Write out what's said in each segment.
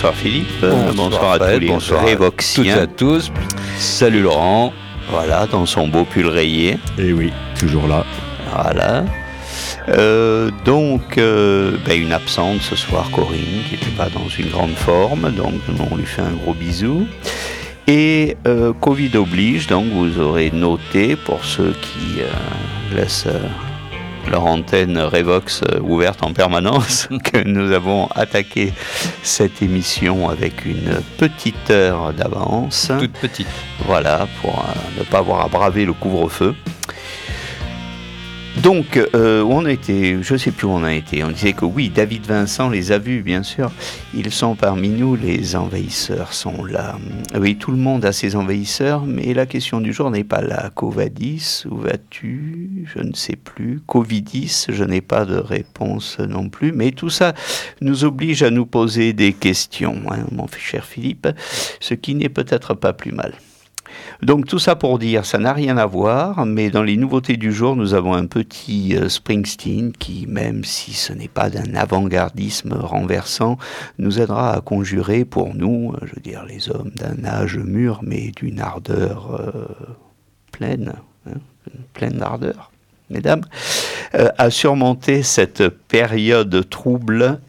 Bonsoir Philippe. Bonsoir, à tous les bonsoir Révoxiens. à tous. Salut Laurent. Voilà, dans son beau pull rayé. Et eh oui, toujours là. Voilà. Euh, donc, euh, ben, une absente ce soir, Corinne, qui n'était pas dans une grande forme. Donc, on lui fait un gros bisou. Et euh, Covid oblige, donc vous aurez noté pour ceux qui laissent leur antenne Revox euh, ouverte en permanence, que nous avons attaqué cette émission avec une petite heure d'avance. Toute petite. Voilà, pour euh, ne pas avoir à braver le couvre-feu. Donc, euh, on été, je ne sais plus où on a été. On disait que oui, David Vincent les a vus, bien sûr. Ils sont parmi nous, les envahisseurs sont là. Oui, tout le monde a ses envahisseurs, mais la question du jour n'est pas là. Covadis, où vas-tu? Je ne sais plus. Covidis, je n'ai pas de réponse non plus. Mais tout ça nous oblige à nous poser des questions, hein, mon cher Philippe, ce qui n'est peut-être pas plus mal. Donc tout ça pour dire, ça n'a rien à voir, mais dans les nouveautés du jour, nous avons un petit euh, Springsteen qui, même si ce n'est pas d'un avant-gardisme renversant, nous aidera à conjurer pour nous, euh, je veux dire les hommes d'un âge mûr, mais d'une ardeur euh, pleine, hein, pleine d'ardeur, mesdames, à surmonter cette période trouble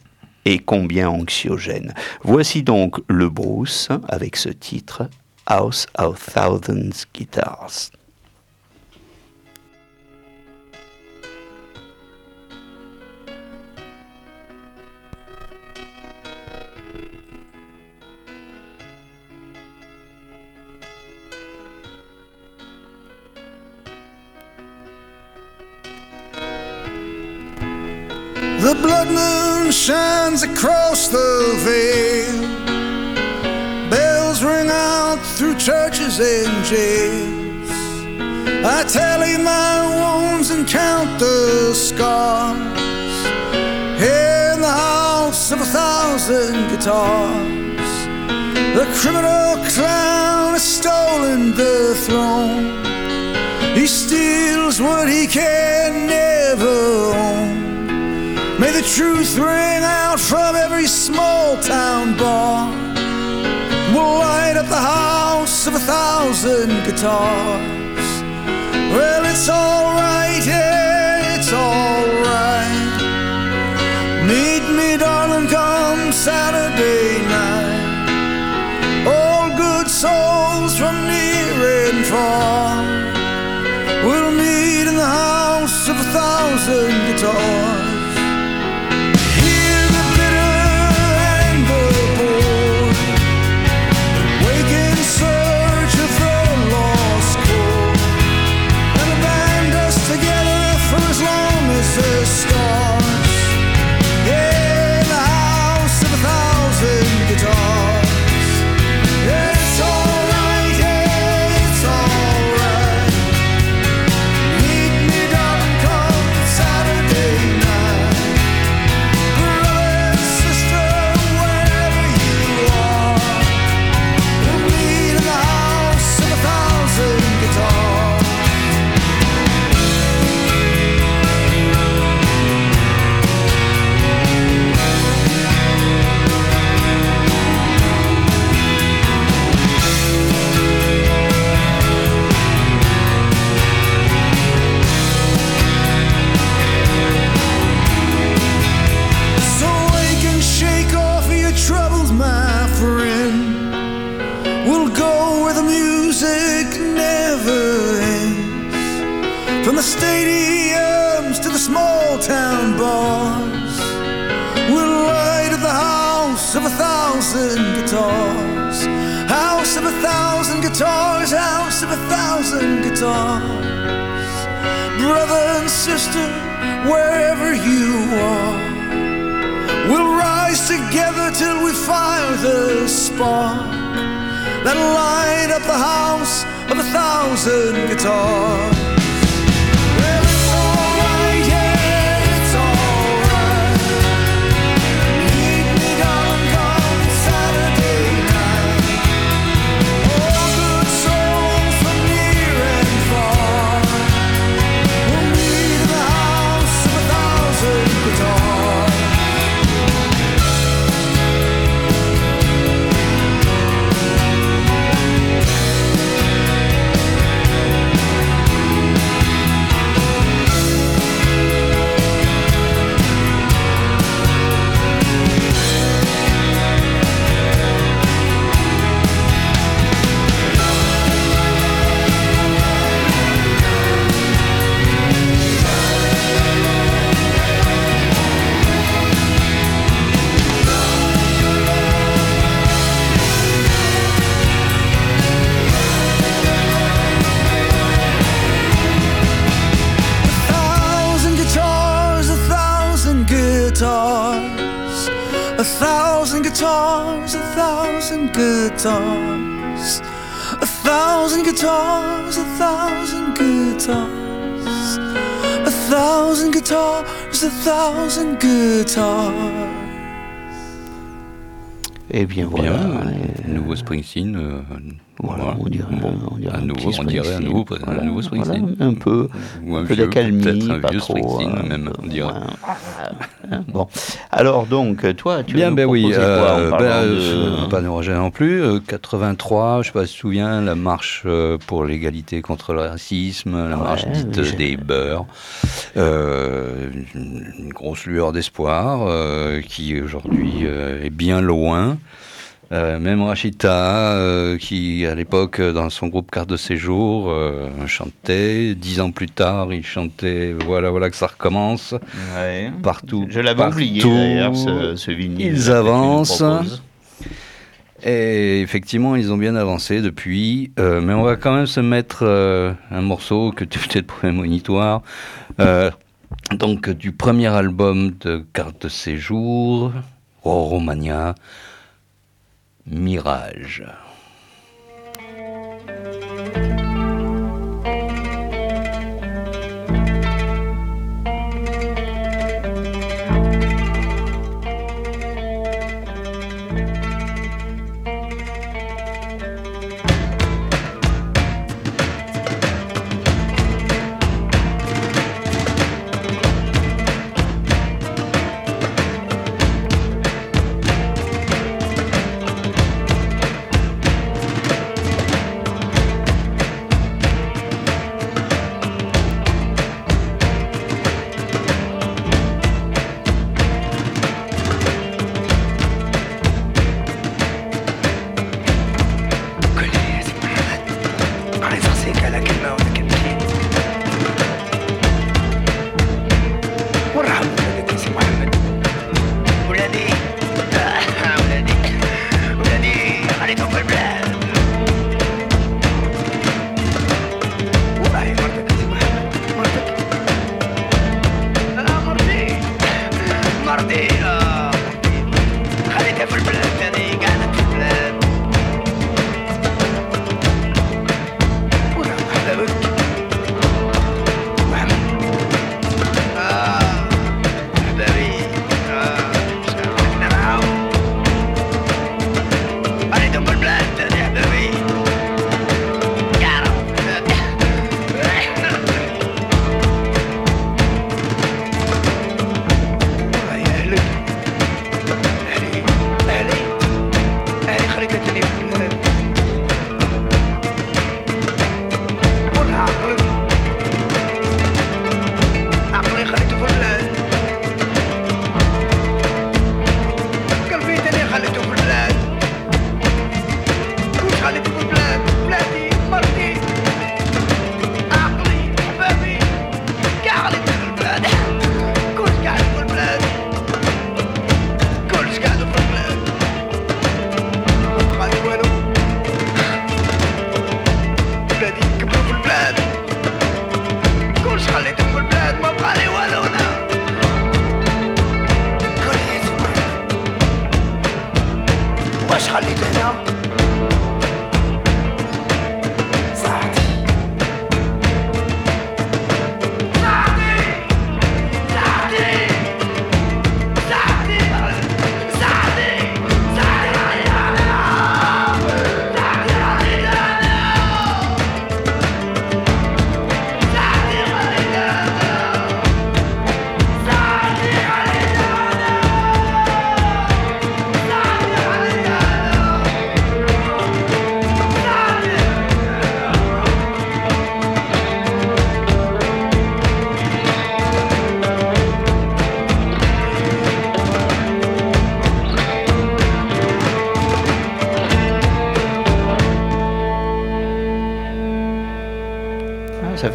et combien anxiogène. Voici donc le Bruce avec ce titre House of Thousands Guitars. The blood moon shines across the veil ring out through churches and jails. I tally my wounds and count the scars. In the house of a thousand guitars, the criminal clown has stolen the throne. He steals what he can never own. May the truth ring out from every small town bar light up the house of a thousand guitars. Well, it's alright, yeah, it's alright. Meet me, darling, come Saturday night. All good souls from near and far will meet in the house of a thousand guitars, Et eh, eh bien voilà, bien, nouveau Springsteen. euh, Voilà, on dirait, Bon, on dirait un un nouveau, on dirait un Springsteen. nouveau, un Voilà, nouveau voilà, Springsteen. un peu, Ou un un peu d'accalmie, peut-être un pas vieux trop. Springsteen, euh, même, on dirait. ouais. Bon, alors donc, toi, tu Bien, ben oui. quoi euh, ben, de- euh, Pas non plus. euh, 83, je sais pas si tu te souviens, la marche euh, pour l'égalité contre le racisme, la Ouais, marche dite des beurs. Euh, une grosse lueur d'espoir euh, qui aujourd'hui euh, est bien loin. Euh, même Rachita, euh, qui à l'époque euh, dans son groupe Carte de séjour euh, chantait, dix ans plus tard il chantait Voilà voilà que ça recommence. Ouais. Partout, Je l'avais oublié d'ailleurs, ce, ce vinyle. ils avancent. Et effectivement, ils ont bien avancé depuis. Euh, mais on va quand même se mettre euh, un morceau que tu peut-être prémonitoire. Euh, donc, du premier album de Carte de séjour, oh, Romania, Mirage.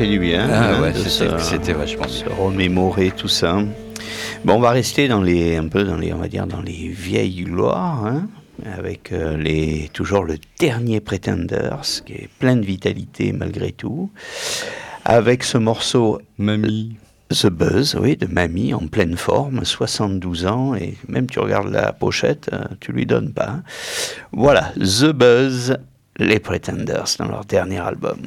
fait du bien. Ah, hein, ouais, c'était vachement se remémorer tout ça. Bon, on va rester dans les, un peu dans les, on va dire dans les vieilles gloires, hein, avec euh, les, toujours le dernier Pretenders, qui est plein de vitalité malgré tout, avec ce morceau. Mamie. Euh, The Buzz, oui, de Mamie, en pleine forme, 72 ans, et même tu regardes la pochette, euh, tu lui donnes pas. Hein. Voilà, The Buzz, les Pretenders, dans leur dernier album.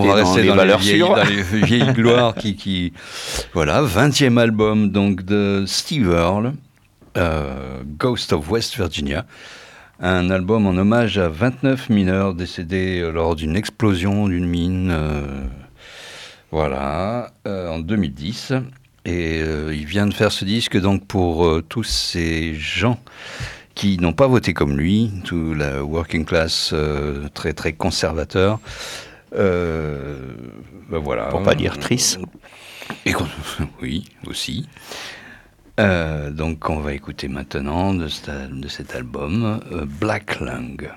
bon, on va rester dans, les valeurs sûres. Dans les vieilles gloires qui, qui, Voilà, 20e album donc de Steve Earle, euh, Ghost of West Virginia. Un album en hommage à 29 mineurs décédés euh, lors d'une explosion d'une mine. Euh, voilà, en 2010. Et il vient de faire ce disque donc pour tous ces gens qui n'ont pas voté comme lui, tout la working class très très conservateur. Euh, ben voilà. Pour pas dire triste. Oui, aussi. Euh, donc on va écouter maintenant de, cet album euh, Black Lung.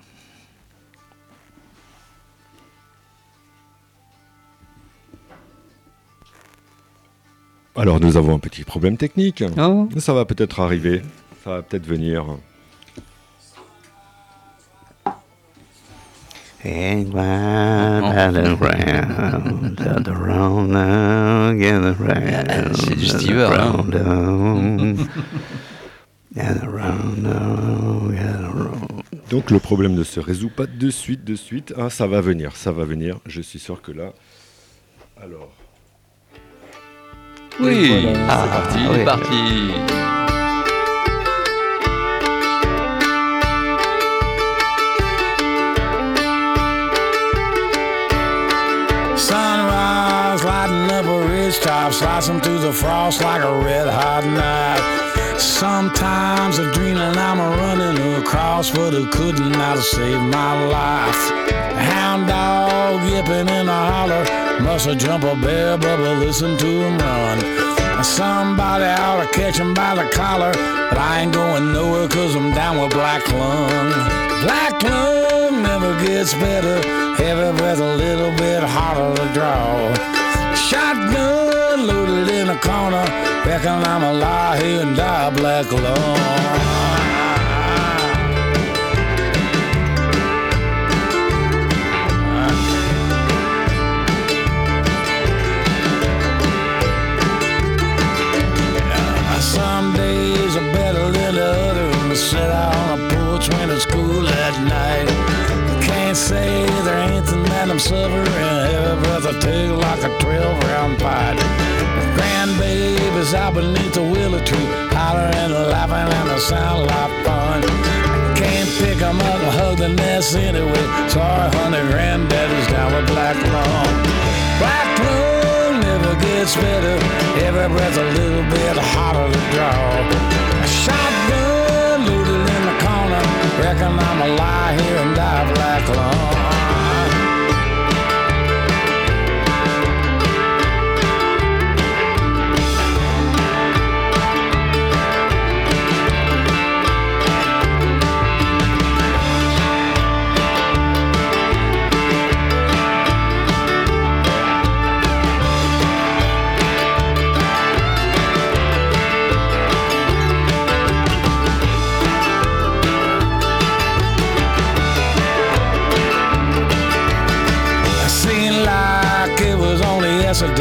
Alors nous avons un petit problème technique. Oh. Ça va peut-être arriver, ça va peut-être venir. Round now, gather round. Donc le problème ne se résout pas de suite, de suite. Ah, ça va venir, ça va venir. Je suis sûr que là. Alors. Oui, voilà, Ah, c'est parti. il oui. est parti. Lighting up a ridge top, slicing through the frost like a red hot knife. Sometimes I'm dreaming I'm a running across, but it couldn't not saved my life. Hound dog yipping in a holler, must have jumped a bear, but listen to him run. Somebody ought to catch him by the collar, but I ain't going nowhere cause I'm down with black lung. Black lung never gets better, every breath a little bit harder to draw. Shotgun loaded in a corner, reckon I'm a lie here and die black lung. Say there ain't anything that I'm suffering. Every breath I take like a 12 round pipe. Grandbabies out beneath the willow tree, hollering and laughing, and they sound like fun. Can't pick 'em up and hug the nest anyway. Sorry, honey, granddaddy's down with black lung. Black lung never gets better. Every breath a little bit harder to draw. A Reckon I'm a lie here and die black lung.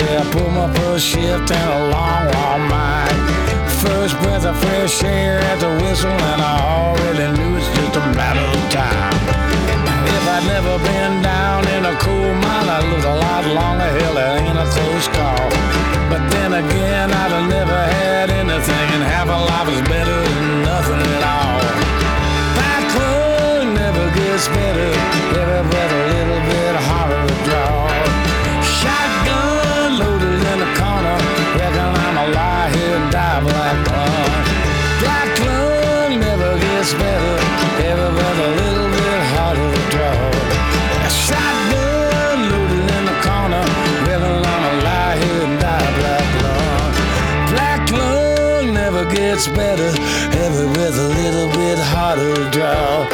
Yesterday. I pulled my first shift in a long, long mile. First breath of fresh air at the whistle, and I already knew it's just a matter of time. If I'd never been down in a coal mine, I'd lived a lot longer. Hell, that ain't a close call. But then again, I'd have never had anything, and half a life is better than nothing at all. That club never gets better. Every breath Every breath a little bit harder to draw.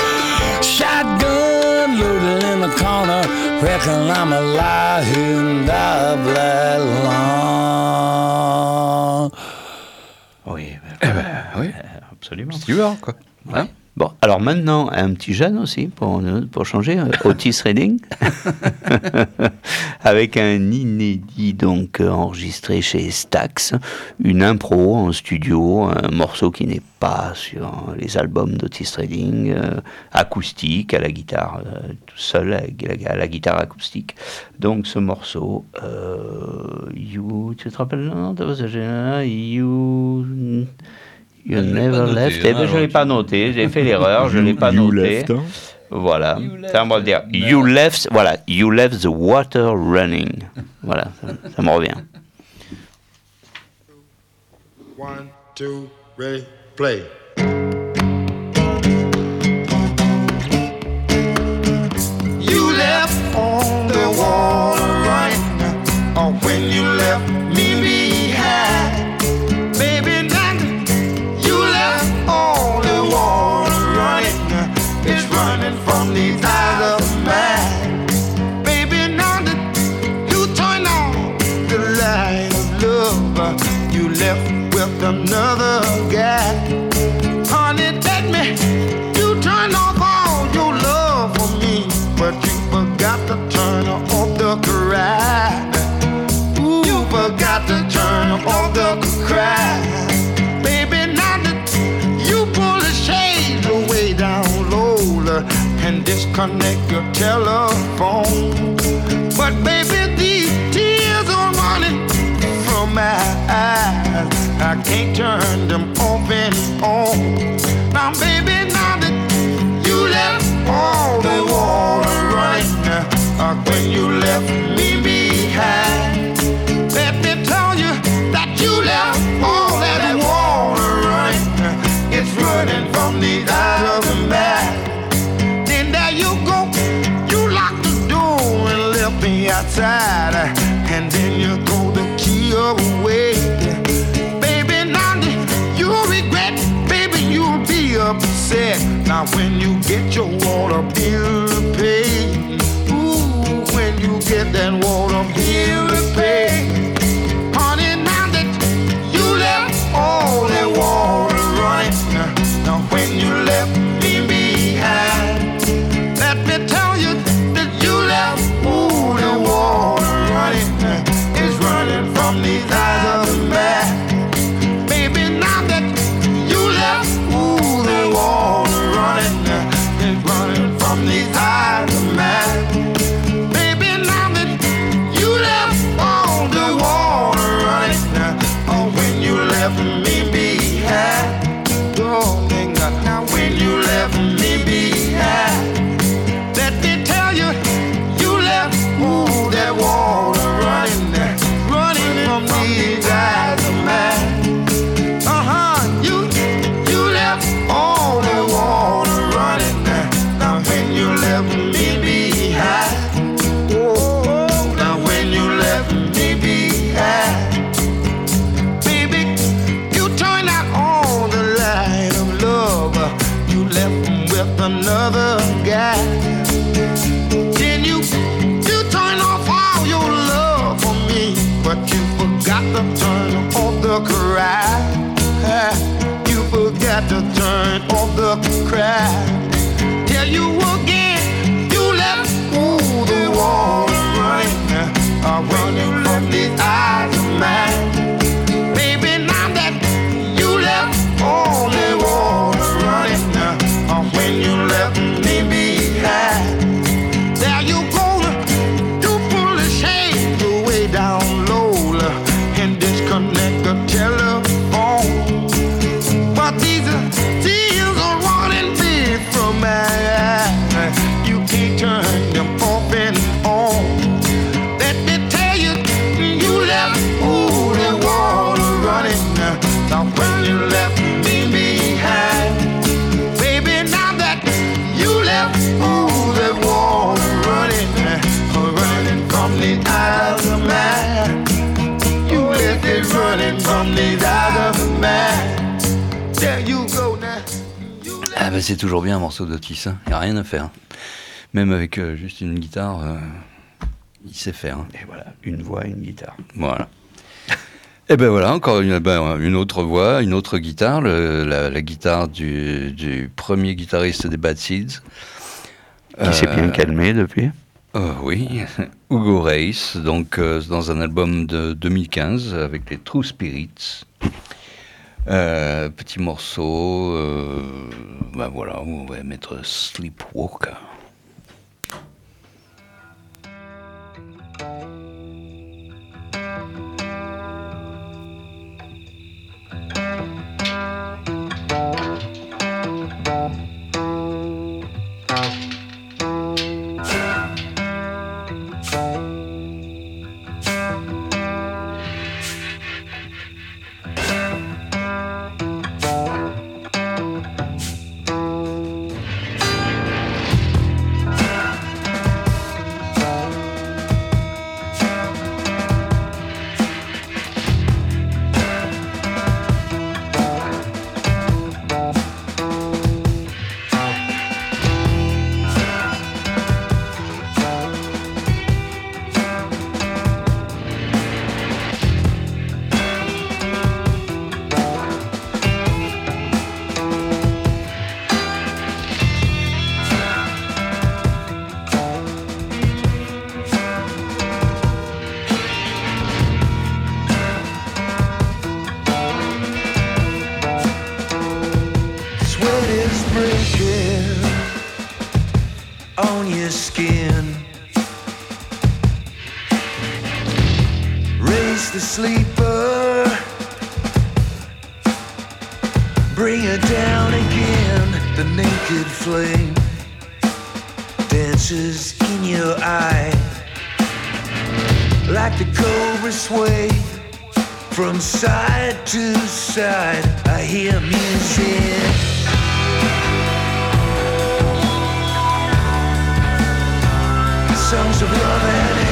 Shotgun loaded in the corner. Reckon I'm a lie here and die black lung. Oui, Eh ben, oui, absolument. Stewart, quoi. Alors maintenant, un petit jeune aussi, pour, pour changer, euh, Otis Redding, avec un inédit donc euh, enregistré chez Stax, une impro en studio, un morceau qui n'est pas sur les albums d'Otis Redding, euh, acoustique, à la guitare, euh, tout seul, à la guitare acoustique. Donc ce morceau, euh, You, tu te rappelles ce You... You je l'ai never pas noté, left. Eh ben, je alors l'ai pas noté. J'ai fait l'erreur. Je l'ai pas You noté. left, hein. Voilà. Ça, le dire. the- You left. Voilà. You left the water running. Voilà. Ça, ça me revient. One, two, ready, play. another guy. Honey, let me. You turn off all your love for me, but you forgot to turn off the cry. Ooh, you forgot to turn off the cry. Baby, now that you pull the shades way down low and disconnect I can't turn them off and on. Now, baby, now that you left all the water running, uh, when you left me behind, let me tell you that you left all that water running. It's running from the eye of the man. Then there you go, you locked the door and left me outside, when you get your water bill the cry. Tell you again, you left all the water running, uh, running from these eyes of mine. Baby, now that you left all the water running, uh, when you left me behind, there you go, toujours bien un morceau d'Otis, il n'y a rien à faire. Même avec euh, juste une guitare, euh, il sait faire. hein. Et voilà, une voix, une guitare. Voilà. Et ben voilà, encore une, ben, une autre voix, une autre guitare, le- la, la guitare du, du premier guitariste des Bad Seeds. Qui s'est bien Euh, calmé depuis oui, Hugo Reis, donc dans un album de 2015 avec les True Spirits. Euh, petit morceau, euh, ben voilà, on va mettre Sleepwalker. flame dances in your eye like the cobra sway from side to side. I hear music. songs of love and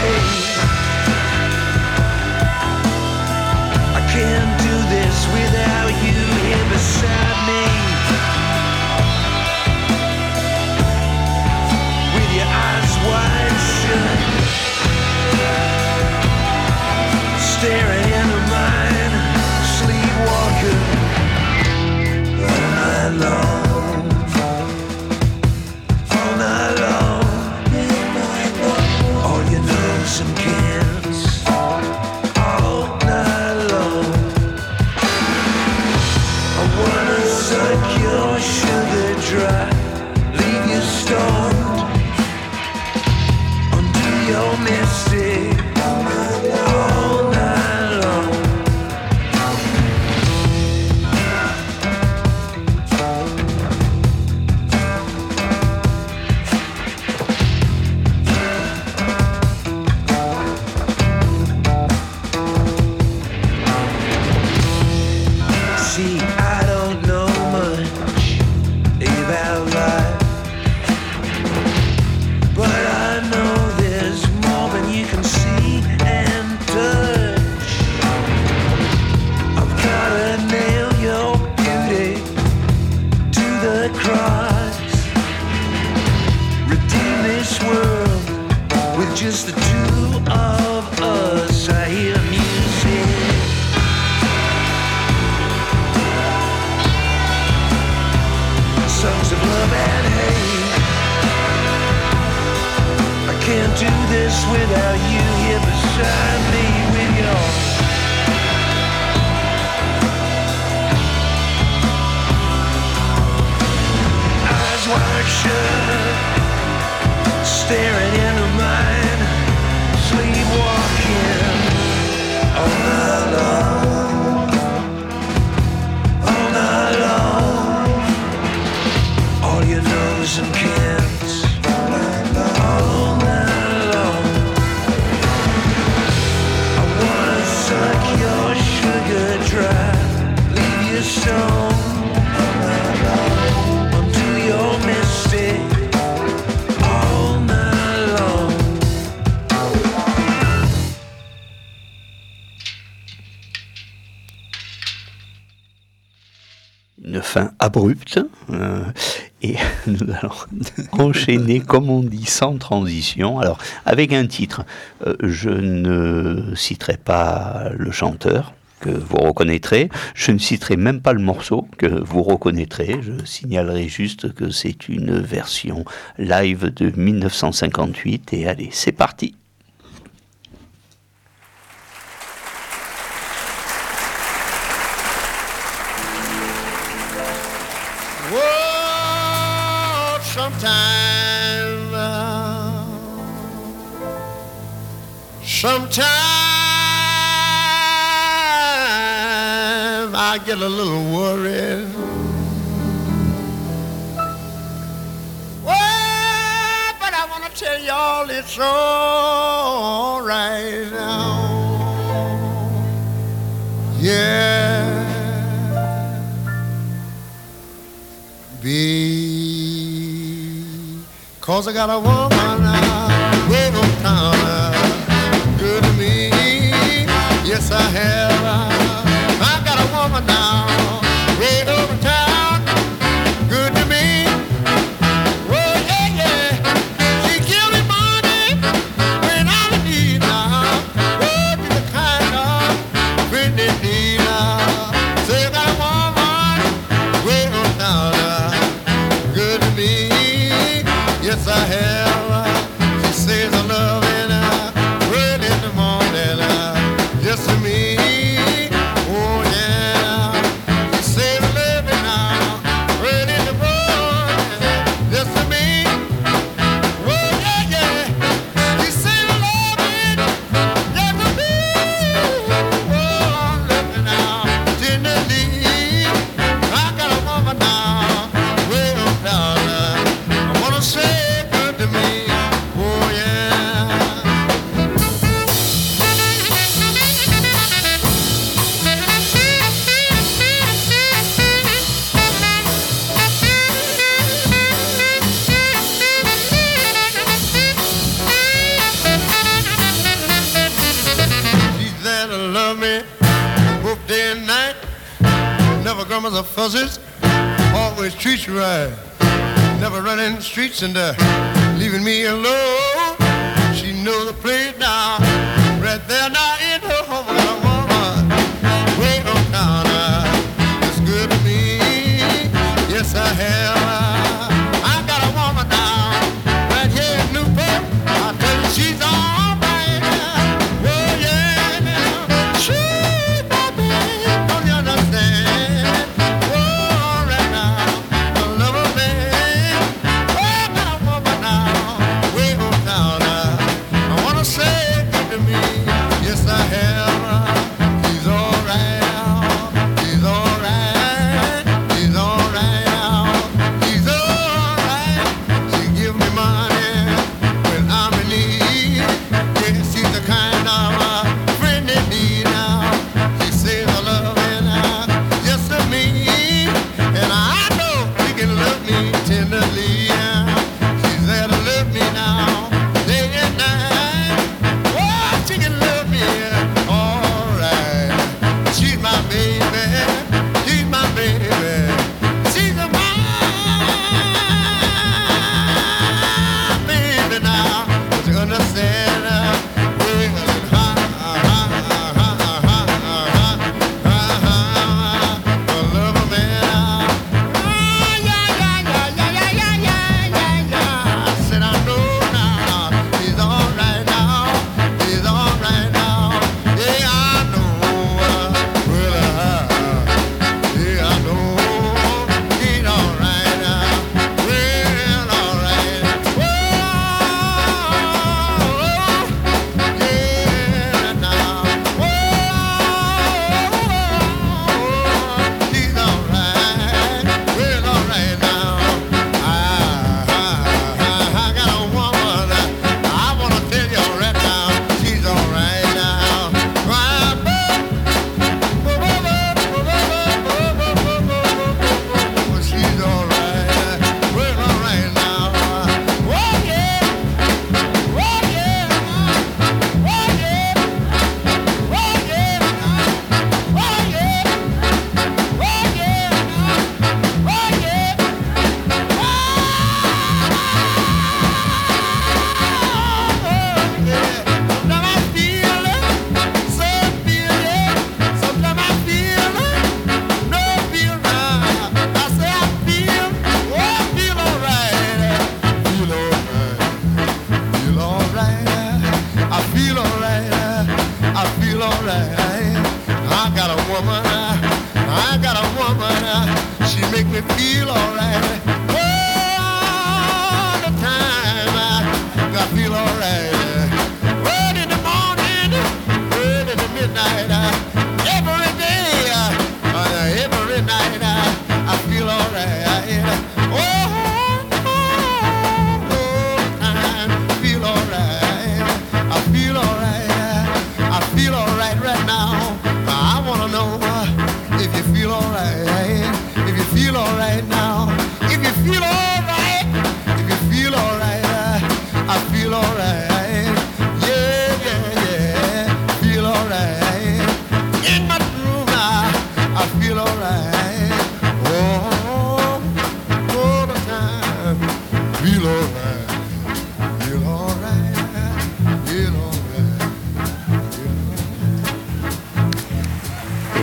Euh, et nous allons enchaîner, comme on dit, sans transition. Alors, avec un titre, euh, je ne citerai pas le chanteur que vous reconnaîtrez. Je ne citerai même pas le morceau que vous reconnaîtrez. Je signalerai juste que c'est une version live de 1958. Et allez, c'est parti. Oh, sometime. Sometime I get a little worried. Well, but I want to tell y'all it's all right now. Yeah. Cause I got a woman out way downtown, good to me. Yes, I have. me, both day and night. Never grumbles or fuzzes, always treats you right. Never running the streets and uh, leaving me alone. She knows the place now, right there now.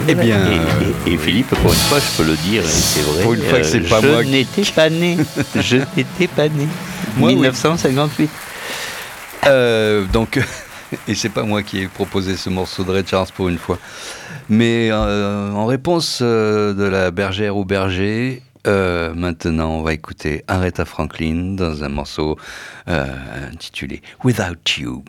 Eh bien. Et, Philippe, pour une fois, je peux le dire, c'est vrai. Pour une fois que c'est euh, pas je moi. N'étais pas né. Je n'étais pas né. 1958. Euh, donc, et c'est pas moi qui ai proposé ce morceau de Richards pour une fois. Mais euh, en réponse de la bergère au berger, maintenant on va écouter Aretha Franklin dans un morceau intitulé Without You.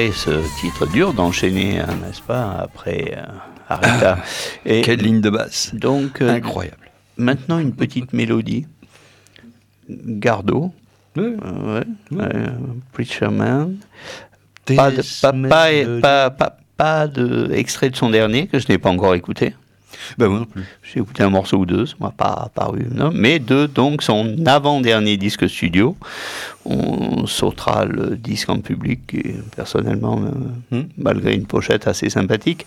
Après ce titre dur d'enchaîner, hein, n'est-ce pas, après euh, Arita. Et Quelle ligne de basse donc, euh, Incroyable. maintenant une petite mélodie. Gardo. Ouais. Euh, ouais, euh, Preacher Man. Pas de, pas, pas, pas, pas- pas de extrait de son dernier, que je n'ai pas encore écouté. Ben, moi non plus. J'ai écouté un morceau ou deux, ça m'a pas paru, non, mais de donc son avant-dernier disque studio. On sautera le disque en public, et personnellement, euh, Hmm. malgré une pochette assez sympathique.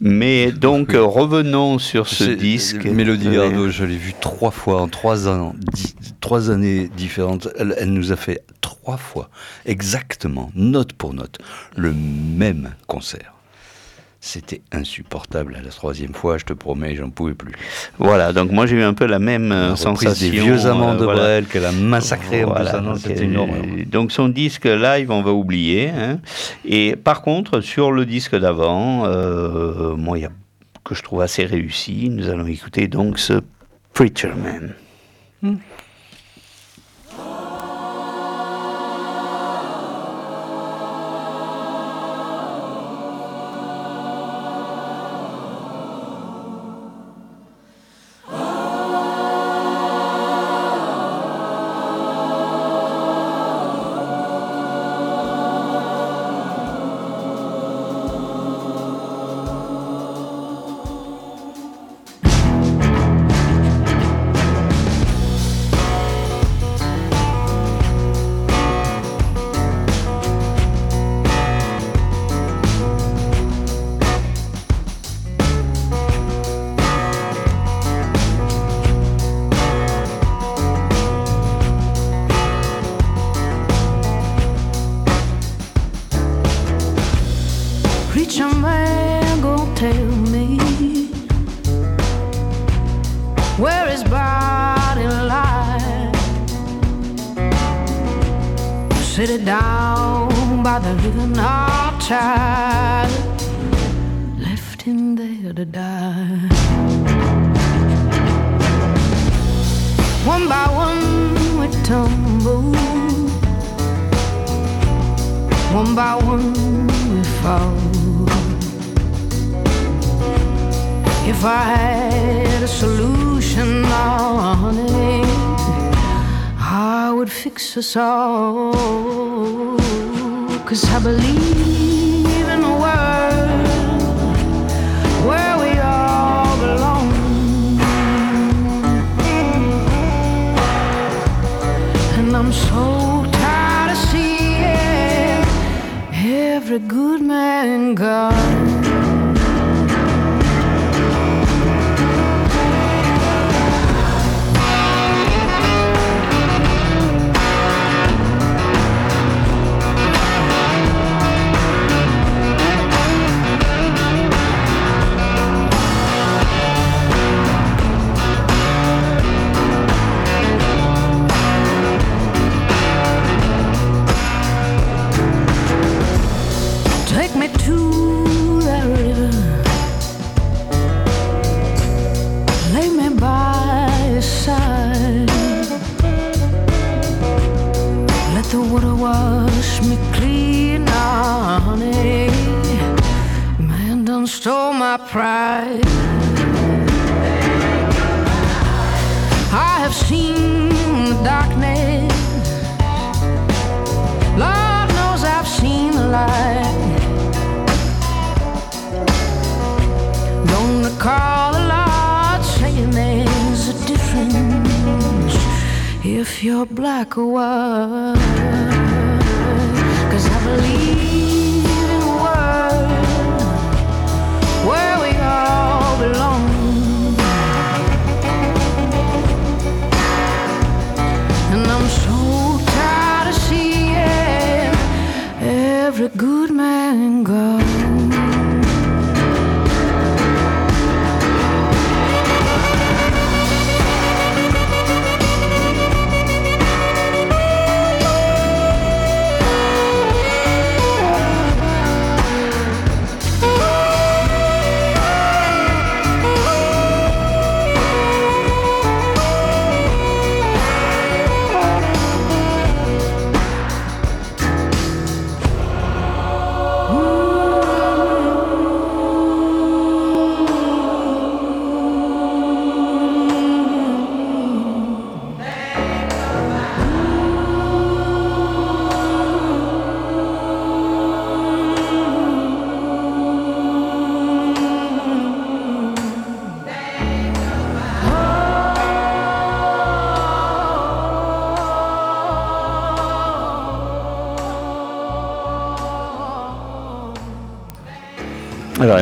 Mais donc, revenons sur ce disque. Mélodie Gardot, je l'ai vue trois fois en trois ans, dix- trois années différentes. Elle, elle nous a fait trois fois, exactement, note pour note, le même concert. C'était insupportable. À la troisième fois, je te promets, j'en pouvais plus. Voilà, donc moi j'ai eu un peu la même euh, La reprise sensation. des vieux amants euh, de voilà. Brel qu'elle a massacré en Voilà, donc, c'était euh, une horreur. Donc son disque live, on va oublier. hein. Et par contre, sur le disque d'avant, euh, moi, il y a que je trouve assez réussi. Nous allons écouter donc ce Preacher Man. Thank fix us all. Cause I believe in a world where we all belong. And I'm so tired of seeing every good man gone. My pride. I have seen the darkness. Lord knows I've seen the light. Don't recall the Lord saying there's a difference if you're black or white. go.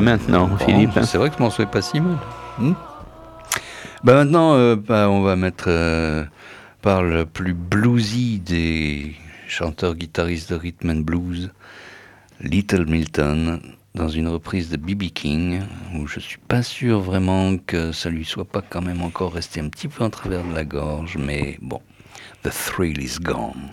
Maintenant, Philippe Oh, C'est vrai que ce morceau est pas si mal. Hmm bah maintenant, euh, bah, on va mettre euh, par le plus bluesy des chanteurs-guitaristes de rhythm and blues, Little Milton, dans une reprise de B.B. King, où je suis pas sûr vraiment que ça lui soit pas quand même encore resté un petit peu en travers de la gorge, mais bon, The Thrill is Gone.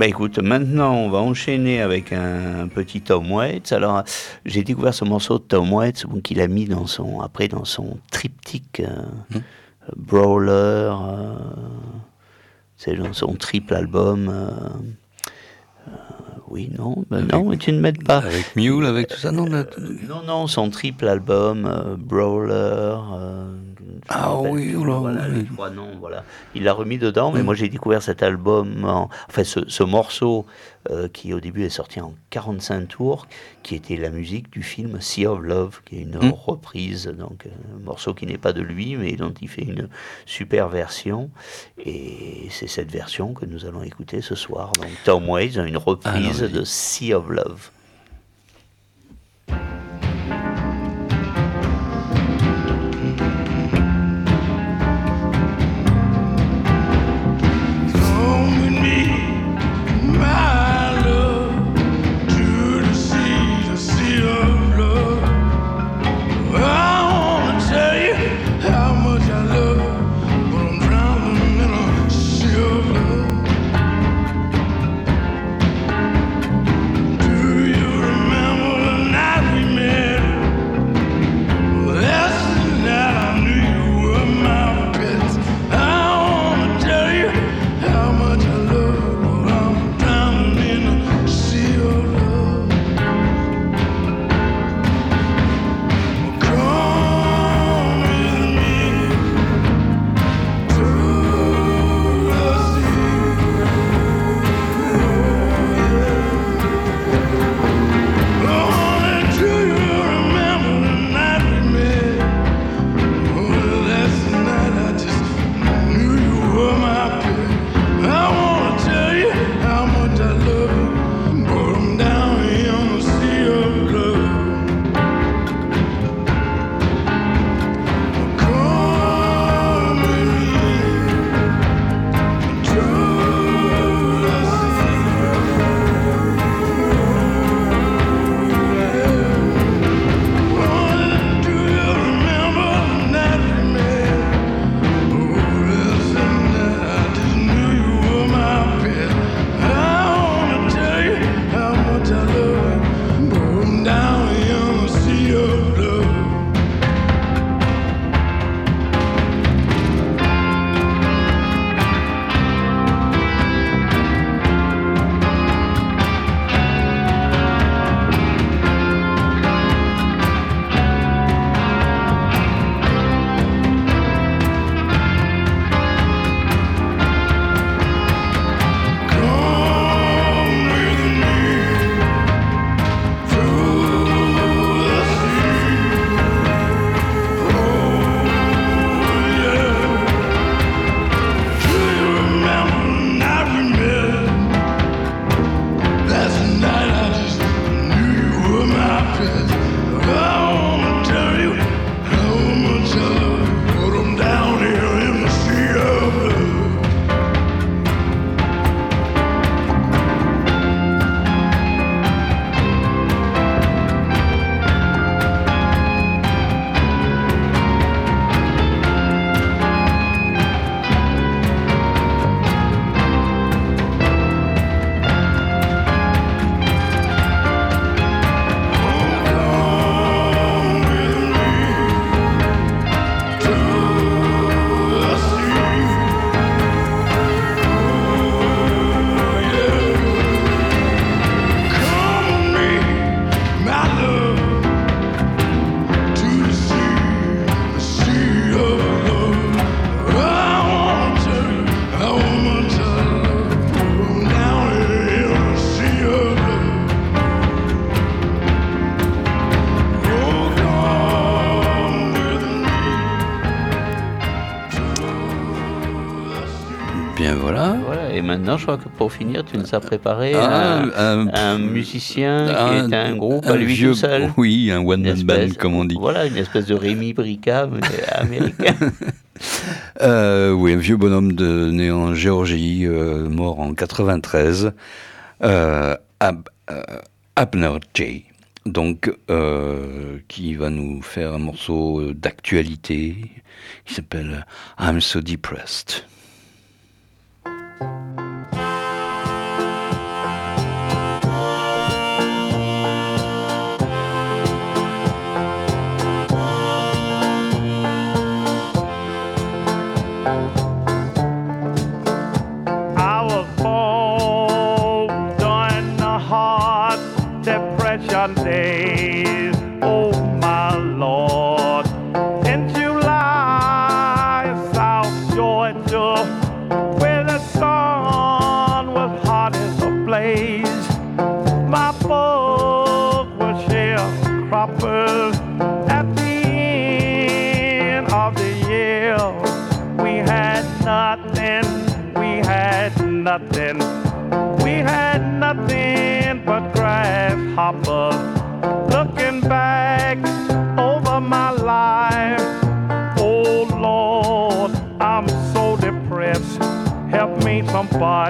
Bah écoute, maintenant on va enchaîner avec un petit Tom Waits. Alors j'ai découvert ce morceau de Tom Waits bon, qu'il a mis dans son après dans son triptyque euh, Brawler, euh, c'est dans son triple album. euh, oui, non, bah non, tu ne m'aides pas. Avec Mule, avec tout ça, non Non, non, son triple album, euh, Brawler, euh, Ah oui, oula, voilà, oui. les trois noms, voilà. Il l'a remis dedans, Mm. mais moi j'ai découvert cet album, en- enfin ce, ce morceau euh, qui au début est sorti en 45 tours, qui était la musique du film Sea of Love, qui est une Mm. reprise, donc euh, un morceau qui n'est pas de lui, mais dont il fait une super version. Et c'est cette version que nous allons écouter ce soir. Donc Tom Waits a une reprise de Sea of Love. Maintenant, je crois que pour finir, tu nous as préparé Ah, un, un- un musicien un- qui est un groupe à lui vieux- tout seul. Oui, un one man band, comme on dit. Voilà, une espèce de Rémi Brica, américain. Euh, oui, un vieux bonhomme de, né en Géorgie, euh, mort en 93, euh, Ab- euh, Abner J. Donc, qui va nous faire un morceau d'actualité qui s'appelle I'm So Depressed.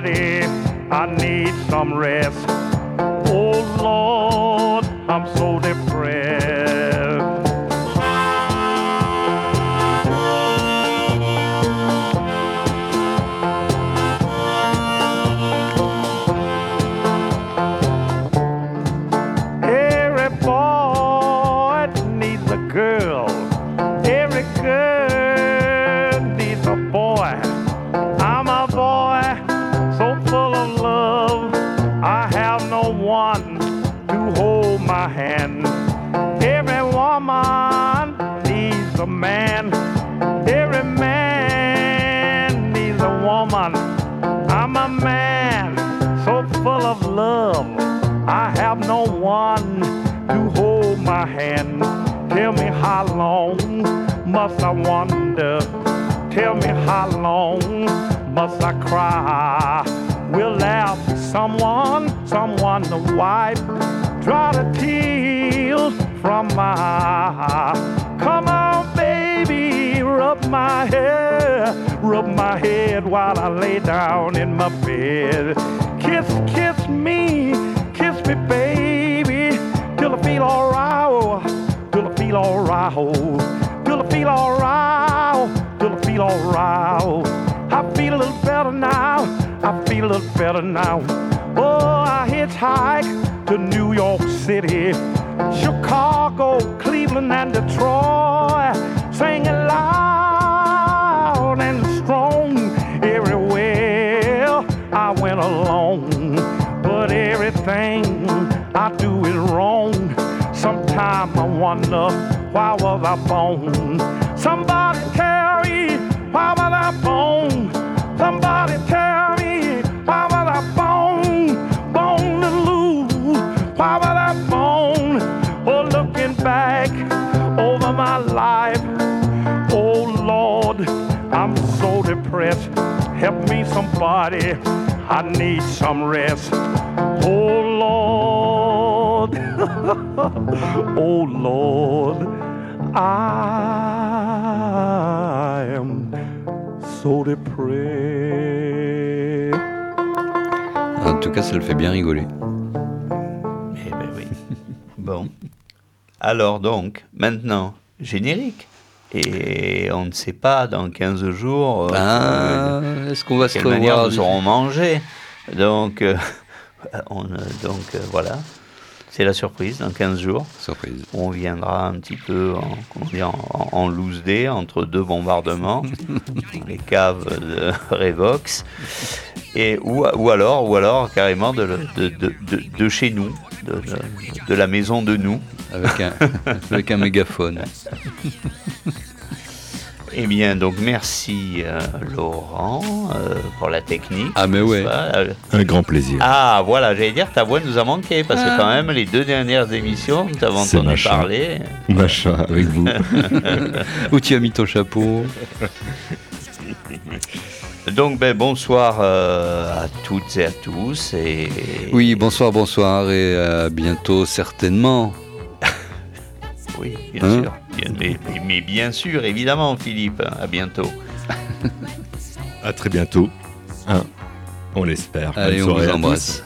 I need some rest. Oh Lord, I'm so depressed. How long must I wonder? Tell me how long must I cry? Will there be someone, someone to wipe, dry the tears from my eye? Come on, baby, rub my hair, rub my head while I lay down in my bed. Kiss, kiss me, kiss me, baby, till I feel alright, alright, I feel alright, I feel alright. I feel a little better now, I feel a little better now. Oh, I hitchhike to New York City, Chicago, Cleveland, and Detroit, singing loud and strong everywhere I went alone. But everything I do is wrong. Sometimes I wonder why was I born? Somebody tell me why was I born? Somebody tell me why was I born? Born to lose. Why was I born? Oh, looking back over my life. Oh Lord, I'm so depressed. Help me, somebody. I need some rest. Oh Lord, oh Lord, I am so depressed. En tout cas, ça le fait bien rigoler. Eh ben oui. bon. Alors donc, maintenant, générique. Et on ne sait pas dans 15 jours euh, Ah, est-ce qu'on va se quelle manière revoir nous aurons mangé. Donc, euh, on, euh, donc euh, voilà. C'est la surprise dans 15 jours. Surprise. On viendra un petit peu en, comment dire, en, en loose day entre deux bombardements, dans les caves de Revox, et, ou, ou, alors, ou alors carrément de, le- de, de, de, de chez nous, de, la maison de nous. Avec un, avec un mégaphone. Eh bien, donc merci euh, Laurent euh, pour la technique. Ah, mais ouais. Voilà. Un grand plaisir. Ah, voilà, j'allais dire, ta voix nous a manqué, parce que quand même, les deux dernières émissions, nous t'avons C'est entendu machin. parler. Machin avec vous. Où tu as mis ton chapeau Donc, ben, bonsoir euh, à toutes et à tous. Et... Oui, bonsoir, bonsoir et à bientôt certainement. Oui, bien Hein sûr. Bien- mais, bien sûr, évidemment, Philippe. À bientôt. À très bientôt. Hein, on l'espère. Bonne Allez, on soirée vous embrasse.